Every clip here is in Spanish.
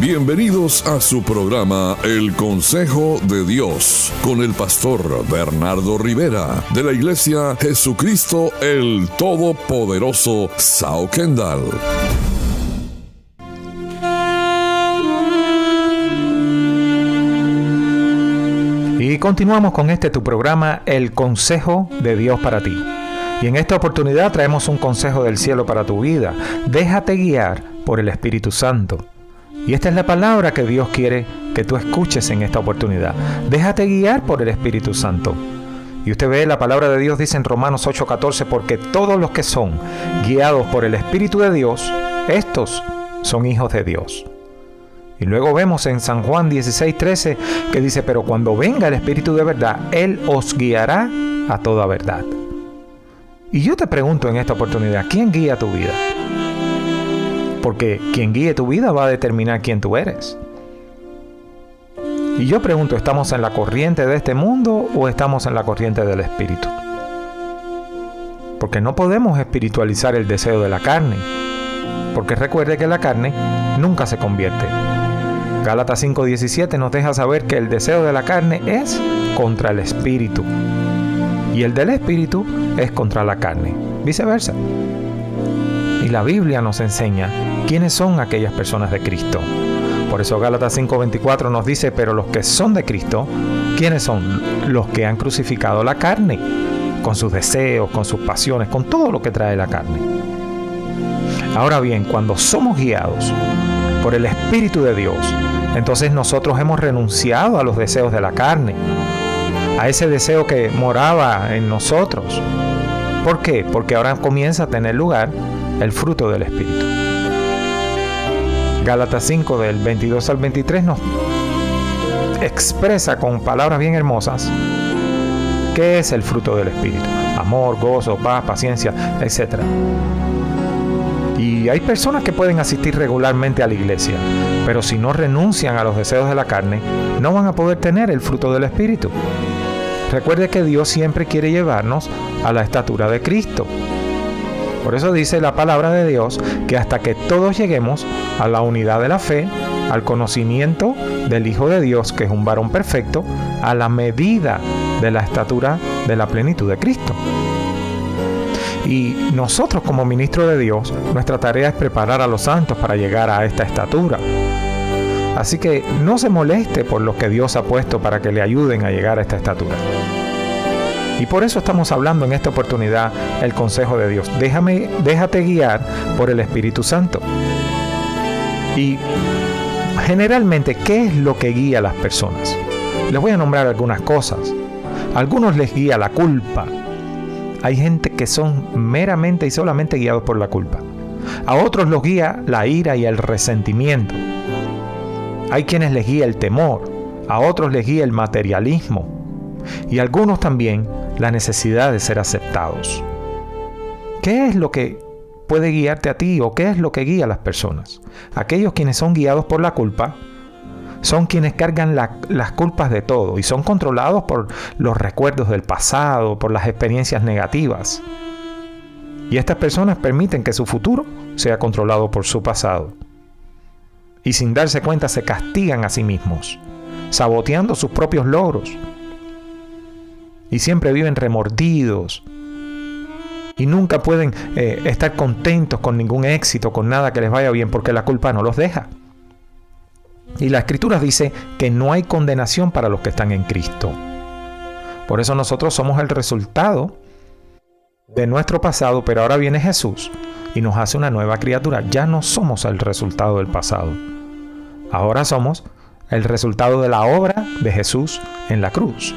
Bienvenidos a su programa El Consejo de Dios con el pastor Bernardo Rivera de la Iglesia Jesucristo el Todopoderoso Sao Kendall. Y continuamos con este tu programa El Consejo de Dios para ti. Y en esta oportunidad traemos un consejo del cielo para tu vida. Déjate guiar por el Espíritu Santo. Y esta es la palabra que Dios quiere que tú escuches en esta oportunidad. Déjate guiar por el Espíritu Santo. Y usted ve, la palabra de Dios dice en Romanos 8:14, porque todos los que son guiados por el Espíritu de Dios, estos son hijos de Dios. Y luego vemos en San Juan 16:13 que dice, pero cuando venga el Espíritu de verdad, Él os guiará a toda verdad. Y yo te pregunto en esta oportunidad, ¿quién guía tu vida? Porque quien guíe tu vida va a determinar quién tú eres. Y yo pregunto, ¿estamos en la corriente de este mundo o estamos en la corriente del espíritu? Porque no podemos espiritualizar el deseo de la carne. Porque recuerde que la carne nunca se convierte. Gálatas 5:17 nos deja saber que el deseo de la carne es contra el espíritu. Y el del espíritu es contra la carne. Viceversa. Y la Biblia nos enseña quiénes son aquellas personas de Cristo. Por eso Gálatas 5:24 nos dice, pero los que son de Cristo, ¿quiénes son? Los que han crucificado la carne, con sus deseos, con sus pasiones, con todo lo que trae la carne. Ahora bien, cuando somos guiados por el Espíritu de Dios, entonces nosotros hemos renunciado a los deseos de la carne, a ese deseo que moraba en nosotros. ¿Por qué? Porque ahora comienza a tener lugar el fruto del Espíritu. Gálatas 5 del 22 al 23 nos expresa con palabras bien hermosas qué es el fruto del Espíritu. Amor, gozo, paz, paciencia, etc. Y hay personas que pueden asistir regularmente a la iglesia, pero si no renuncian a los deseos de la carne, no van a poder tener el fruto del Espíritu. Recuerde que Dios siempre quiere llevarnos a la estatura de Cristo. Por eso dice la palabra de Dios que hasta que todos lleguemos a la unidad de la fe, al conocimiento del Hijo de Dios, que es un varón perfecto, a la medida de la estatura de la plenitud de Cristo. Y nosotros como ministros de Dios, nuestra tarea es preparar a los santos para llegar a esta estatura. Así que no se moleste por lo que Dios ha puesto para que le ayuden a llegar a esta estatura. Y por eso estamos hablando en esta oportunidad el consejo de Dios. Déjame, déjate guiar por el Espíritu Santo. Y generalmente, ¿qué es lo que guía a las personas? Les voy a nombrar algunas cosas. A algunos les guía la culpa. Hay gente que son meramente y solamente guiados por la culpa. A otros los guía la ira y el resentimiento. Hay quienes les guía el temor. A otros les guía el materialismo. Y algunos también la necesidad de ser aceptados. ¿Qué es lo que puede guiarte a ti o qué es lo que guía a las personas? Aquellos quienes son guiados por la culpa son quienes cargan las culpas de todo y son controlados por los recuerdos del pasado, por las experiencias negativas. Y estas personas permiten que su futuro sea controlado por su pasado. Y sin darse cuenta se castigan a sí mismos, saboteando sus propios logros y siempre viven remordidos y nunca pueden eh, estar contentos con ningún éxito, con nada que les vaya bien, porque la culpa no los deja. Y la escritura dice que no hay condenación para los que están en Cristo. Por eso nosotros somos el resultado de nuestro pasado, pero ahora viene Jesús y nos hace una nueva criatura. Ya no somos el resultado del pasado. Ahora somos el resultado de la obra de Jesús en la cruz.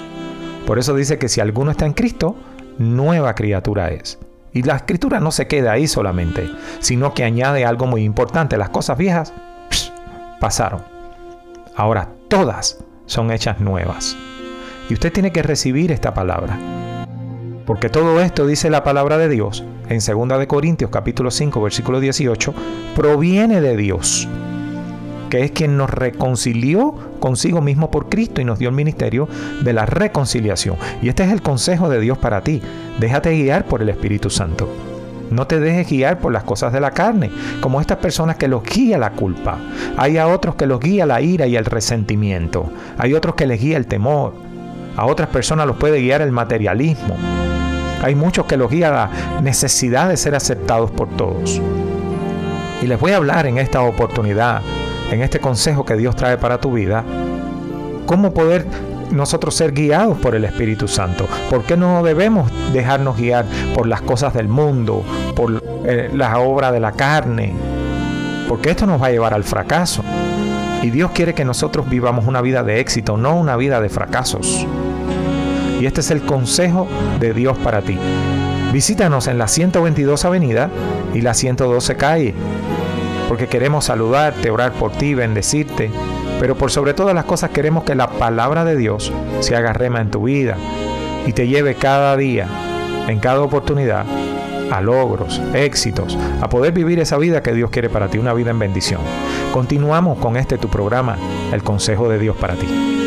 Por eso dice que si alguno está en Cristo, nueva criatura es. Y la escritura no se queda ahí solamente, sino que añade algo muy importante. Las cosas viejas pasaron. Ahora todas son hechas nuevas. Y usted tiene que recibir esta palabra. Porque todo esto, dice la palabra de Dios, en 2 de Corintios capítulo 5 versículo 18, proviene de Dios que es quien nos reconcilió consigo mismo por Cristo y nos dio el ministerio de la reconciliación. Y este es el consejo de Dios para ti. Déjate guiar por el Espíritu Santo. No te dejes guiar por las cosas de la carne, como estas personas que los guía la culpa. Hay a otros que los guía la ira y el resentimiento. Hay otros que les guía el temor. A otras personas los puede guiar el materialismo. Hay muchos que los guía la necesidad de ser aceptados por todos. Y les voy a hablar en esta oportunidad, en este consejo que Dios trae para tu vida, cómo poder nosotros ser guiados por el Espíritu Santo? ¿Por qué no debemos dejarnos guiar por las cosas del mundo, por eh, la obra de la carne? Porque esto nos va a llevar al fracaso. Y Dios quiere que nosotros vivamos una vida de éxito, no una vida de fracasos. Y este es el consejo de Dios para ti. Visítanos en la 122 Avenida y la 112 Calle, porque queremos saludarte, orar por ti, bendecirte pero por sobre todas las cosas queremos que la palabra de Dios se haga rema en tu vida y te lleve cada día, en cada oportunidad, a logros, éxitos, a poder vivir esa vida que Dios quiere para ti, una vida en bendición. Continuamos con este tu programa, El Consejo de Dios para ti.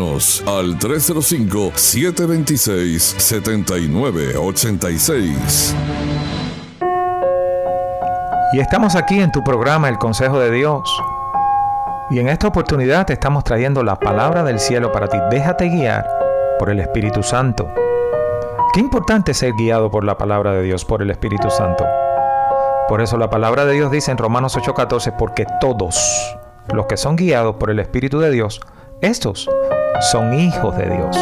al 305-726-7986. Y estamos aquí en tu programa El Consejo de Dios. Y en esta oportunidad te estamos trayendo la palabra del cielo para ti. Déjate guiar por el Espíritu Santo. Qué importante ser guiado por la palabra de Dios, por el Espíritu Santo. Por eso la palabra de Dios dice en Romanos 8:14, porque todos los que son guiados por el Espíritu de Dios, estos son hijos de Dios.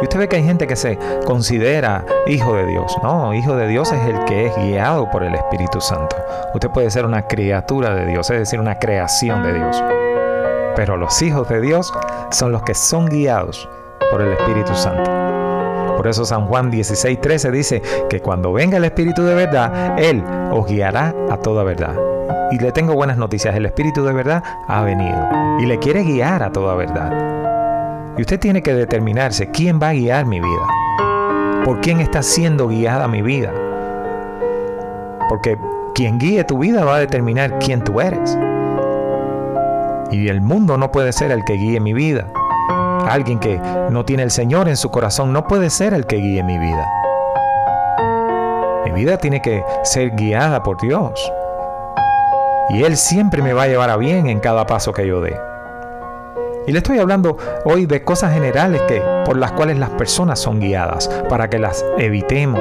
Y usted ve que hay gente que se considera hijo de Dios. No, hijo de Dios es el que es guiado por el Espíritu Santo. Usted puede ser una criatura de Dios, es decir, una creación de Dios. Pero los hijos de Dios son los que son guiados por el Espíritu Santo. Por eso San Juan 16, 13 dice que cuando venga el Espíritu de verdad, Él os guiará a toda verdad. Y le tengo buenas noticias, el Espíritu de verdad ha venido y le quiere guiar a toda verdad. Y usted tiene que determinarse quién va a guiar mi vida. ¿Por quién está siendo guiada mi vida? Porque quien guíe tu vida va a determinar quién tú eres. Y el mundo no puede ser el que guíe mi vida. Alguien que no tiene el Señor en su corazón no puede ser el que guíe mi vida. Mi vida tiene que ser guiada por Dios. Y Él siempre me va a llevar a bien en cada paso que yo dé. Y le estoy hablando hoy de cosas generales que, por las cuales las personas son guiadas, para que las evitemos,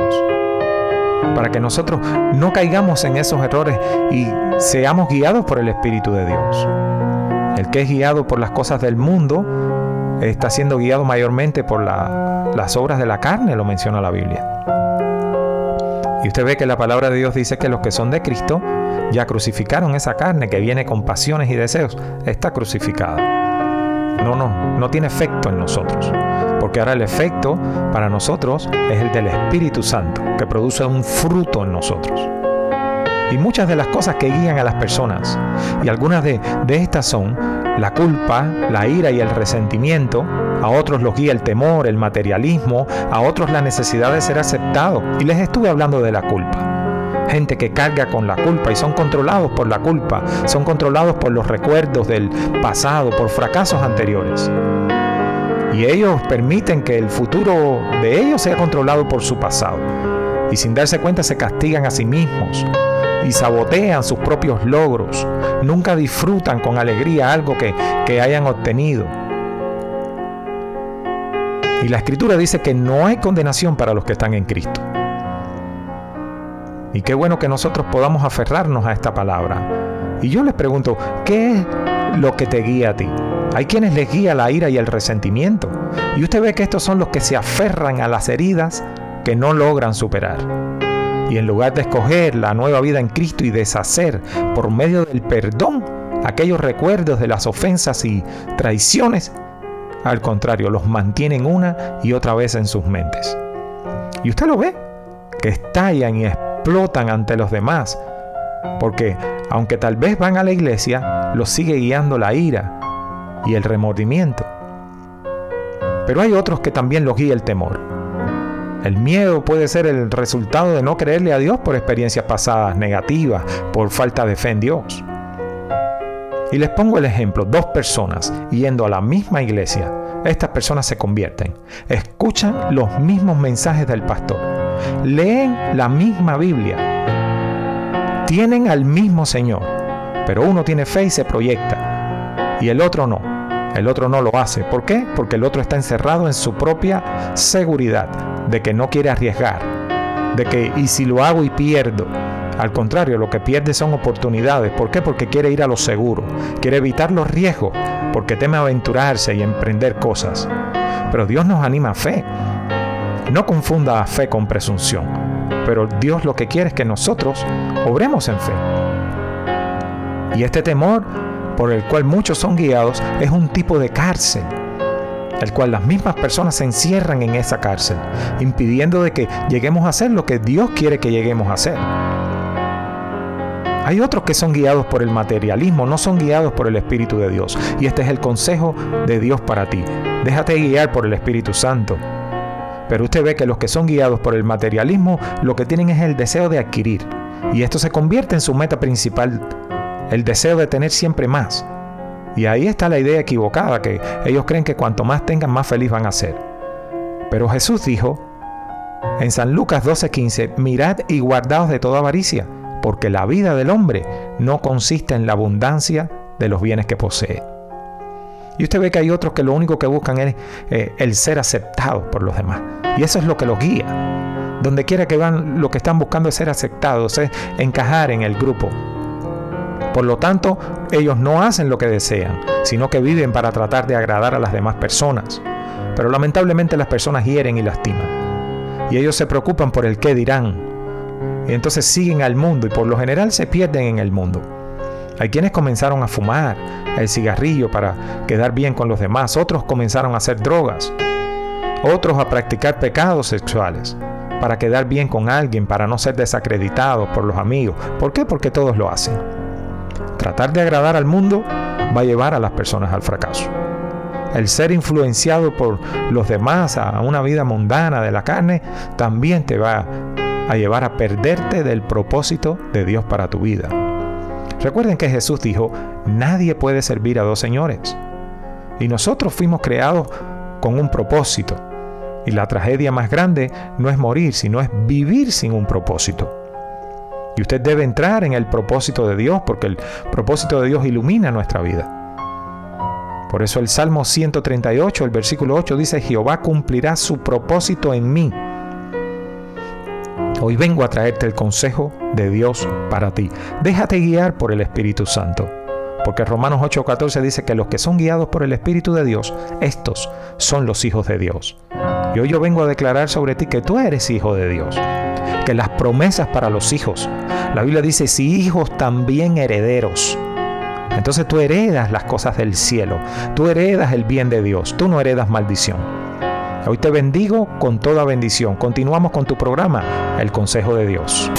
para que nosotros no caigamos en esos errores y seamos guiados por el Espíritu de Dios. El que es guiado por las cosas del mundo está siendo guiado mayormente por las obras de la carne, lo menciona la Biblia. Y usted ve que la palabra de Dios dice que los que son de Cristo ya crucificaron esa carne que viene con pasiones y deseos, está crucificada. No, no, no tiene efecto en nosotros. Porque ahora el efecto para nosotros es el del Espíritu Santo, que produce un fruto en nosotros. Y muchas de las cosas que guían a las personas, y algunas de, estas son la culpa, la ira y el resentimiento, a otros los guía el temor, el materialismo, a otros la necesidad de ser aceptado. Y les estuve hablando de la culpa gente que carga con la culpa y son controlados por la culpa, son controlados por los recuerdos del pasado, por fracasos anteriores. Y ellos permiten que el futuro de ellos sea controlado por su pasado. Y sin darse cuenta se castigan a sí mismos y sabotean sus propios logros. Nunca disfrutan con alegría algo que, que hayan obtenido. Y la escritura dice que no hay condenación para los que están en Cristo. Y qué bueno que nosotros podamos aferrarnos a esta palabra. Y yo les pregunto, ¿qué es lo que te guía a ti? Hay quienes les guía la ira y el resentimiento. Y usted ve que estos son los que se aferran a las heridas que no logran superar. Y en lugar de escoger la nueva vida en Cristo y deshacer por medio del perdón aquellos recuerdos de las ofensas y traiciones, al contrario, los mantienen una y otra vez en sus mentes. Y usted lo ve, que estallan y explotan ante los demás, porque aunque tal vez van a la iglesia, los sigue guiando la ira y el remordimiento. Pero hay otros que también los guía el temor. El miedo puede ser el resultado de no creerle a Dios por experiencias pasadas negativas, por falta de fe en Dios. Y les pongo el ejemplo, dos personas yendo a la misma iglesia, estas personas se convierten, escuchan los mismos mensajes del pastor, leen la misma Biblia, tienen al mismo Señor, pero uno tiene fe y se proyecta, y el otro no. El otro no lo hace. ¿Por qué? Porque el otro está encerrado en su propia seguridad de que no quiere arriesgar, de que y si lo hago y pierdo. Al contrario, lo que pierde son oportunidades. ¿Por qué? Porque quiere ir a lo seguro, quiere evitar los riesgos, porque teme aventurarse y emprender cosas. Pero Dios nos anima a fe. No confunda fe con presunción, pero Dios lo que quiere es que nosotros obremos en fe. Y este temor por el cual muchos son guiados es un tipo de cárcel, el cual las mismas personas se encierran en esa cárcel, impidiendo de que lleguemos a hacer lo que Dios quiere que lleguemos a hacer. Hay otros que son guiados por el materialismo, no son guiados por el Espíritu de Dios. Y este es el consejo de Dios para ti. Déjate guiar por el Espíritu Santo. Pero usted ve que los que son guiados por el materialismo lo que tienen es el deseo de adquirir. Y esto se convierte en su meta principal, el deseo de tener siempre más. Y ahí está la idea equivocada, que ellos creen que cuanto más tengan, más feliz van a ser. Pero Jesús dijo en San Lucas 12:15, mirad y guardaos de toda avaricia, porque la vida del hombre no consiste en la abundancia de los bienes que posee. Y usted ve que hay otros que lo único que buscan es eh, el ser aceptados por los demás. Y eso es lo que los guía. Donde quiera que van, lo que están buscando es ser aceptados, es encajar en el grupo. Por lo tanto, ellos no hacen lo que desean, sino que viven para tratar de agradar a las demás personas. Pero lamentablemente las personas hieren y lastiman. Y ellos se preocupan por el qué dirán. Y entonces siguen al mundo y por lo general se pierden en el mundo. Hay quienes comenzaron a fumar el cigarrillo para quedar bien con los demás, otros comenzaron a hacer drogas, otros a practicar pecados sexuales para quedar bien con alguien, para no ser desacreditados por los amigos. ¿Por qué? Porque todos lo hacen. Tratar de agradar al mundo va a llevar a las personas al fracaso. El ser influenciado por los demás a una vida mundana de la carne también te va a llevar a perderte del propósito de Dios para tu vida. Recuerden que Jesús dijo, nadie puede servir a dos señores. Y nosotros fuimos creados con un propósito. Y la tragedia más grande no es morir, sino es vivir sin un propósito. Y usted debe entrar en el propósito de Dios porque el propósito de Dios ilumina nuestra vida. Por eso el Salmo 138, el versículo 8 dice, Jehová cumplirá su propósito en mí. Hoy vengo a traerte el consejo de Dios para ti. Déjate guiar por el Espíritu Santo. Porque Romanos 8:14 dice que los que son guiados por el Espíritu de Dios, estos son los hijos de Dios. Y hoy yo vengo a declarar sobre ti que tú eres hijo de Dios. Que las promesas para los hijos, la Biblia dice, si hijos también herederos. Entonces tú heredas las cosas del cielo, tú heredas el bien de Dios, tú no heredas maldición. Hoy te bendigo con toda bendición. Continuamos con tu programa, El Consejo de Dios.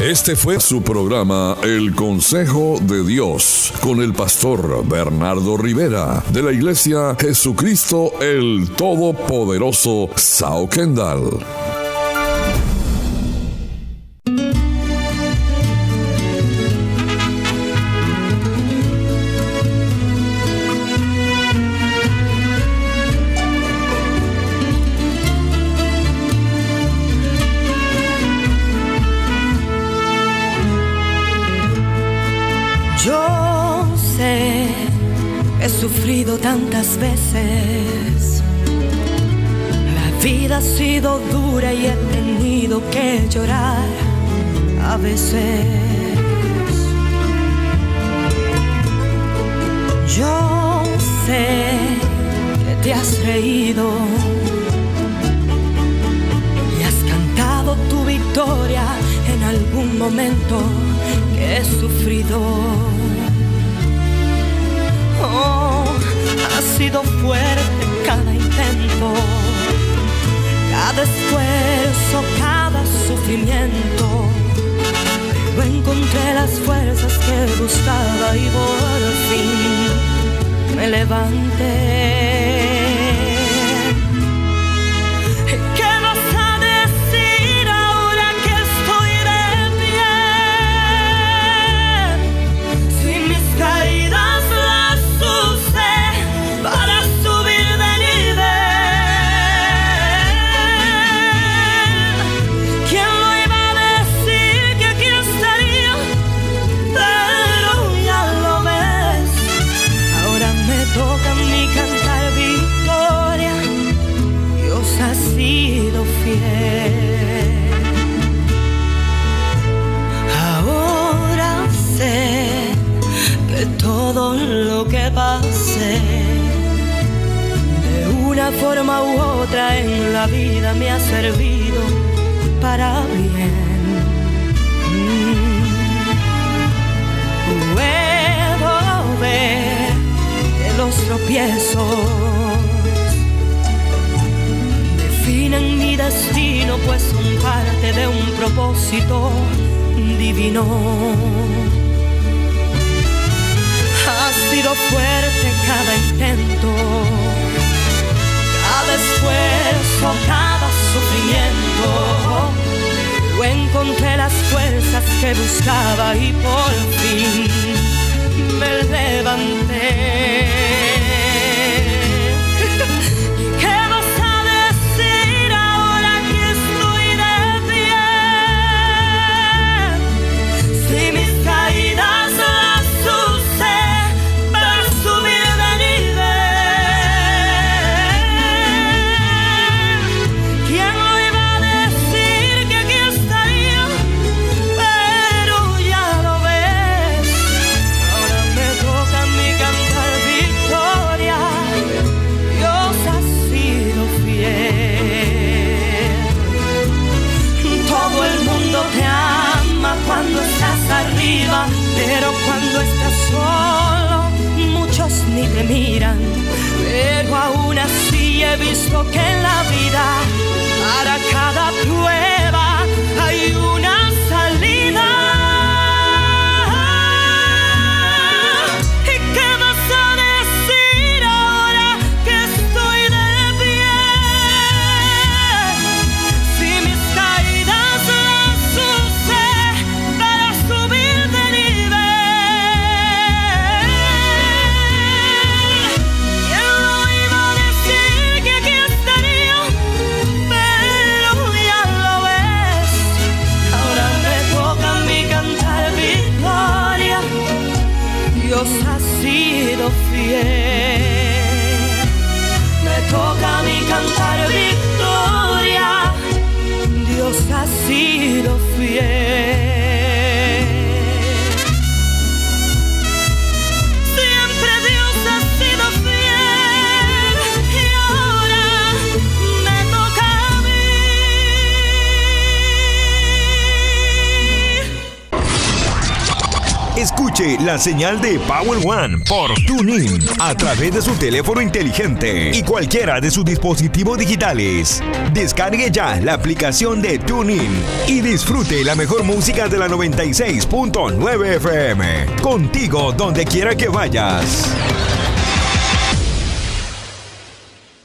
Este fue su programa El Consejo de Dios con el pastor Bernardo Rivera de la iglesia Jesucristo el Todopoderoso Sao Kendall. Veces. La vida ha sido dura y he tenido que llorar a veces. Yo sé que te has reído y has cantado tu victoria en algún momento que he sufrido. Ha sido fuerte cada intento, cada esfuerzo, cada sufrimiento. Pero encontré las fuerzas que buscaba y por fin me levanté. Forma u otra en la vida me ha servido para bien. Puedo ver que los tropiezos definen mi destino, pues son parte de un propósito divino. Sido fuerte cada intento cada esfuerzo, cada sufrimiento. Yo encontré las fuerzas que buscaba y por fin me levanté. La señal de Power One por TuneIn a través de su teléfono inteligente y cualquiera de sus dispositivos digitales. Descargue ya la aplicación de TuneIn y disfrute la mejor música de la 96.9 FM. Contigo donde quiera que vayas.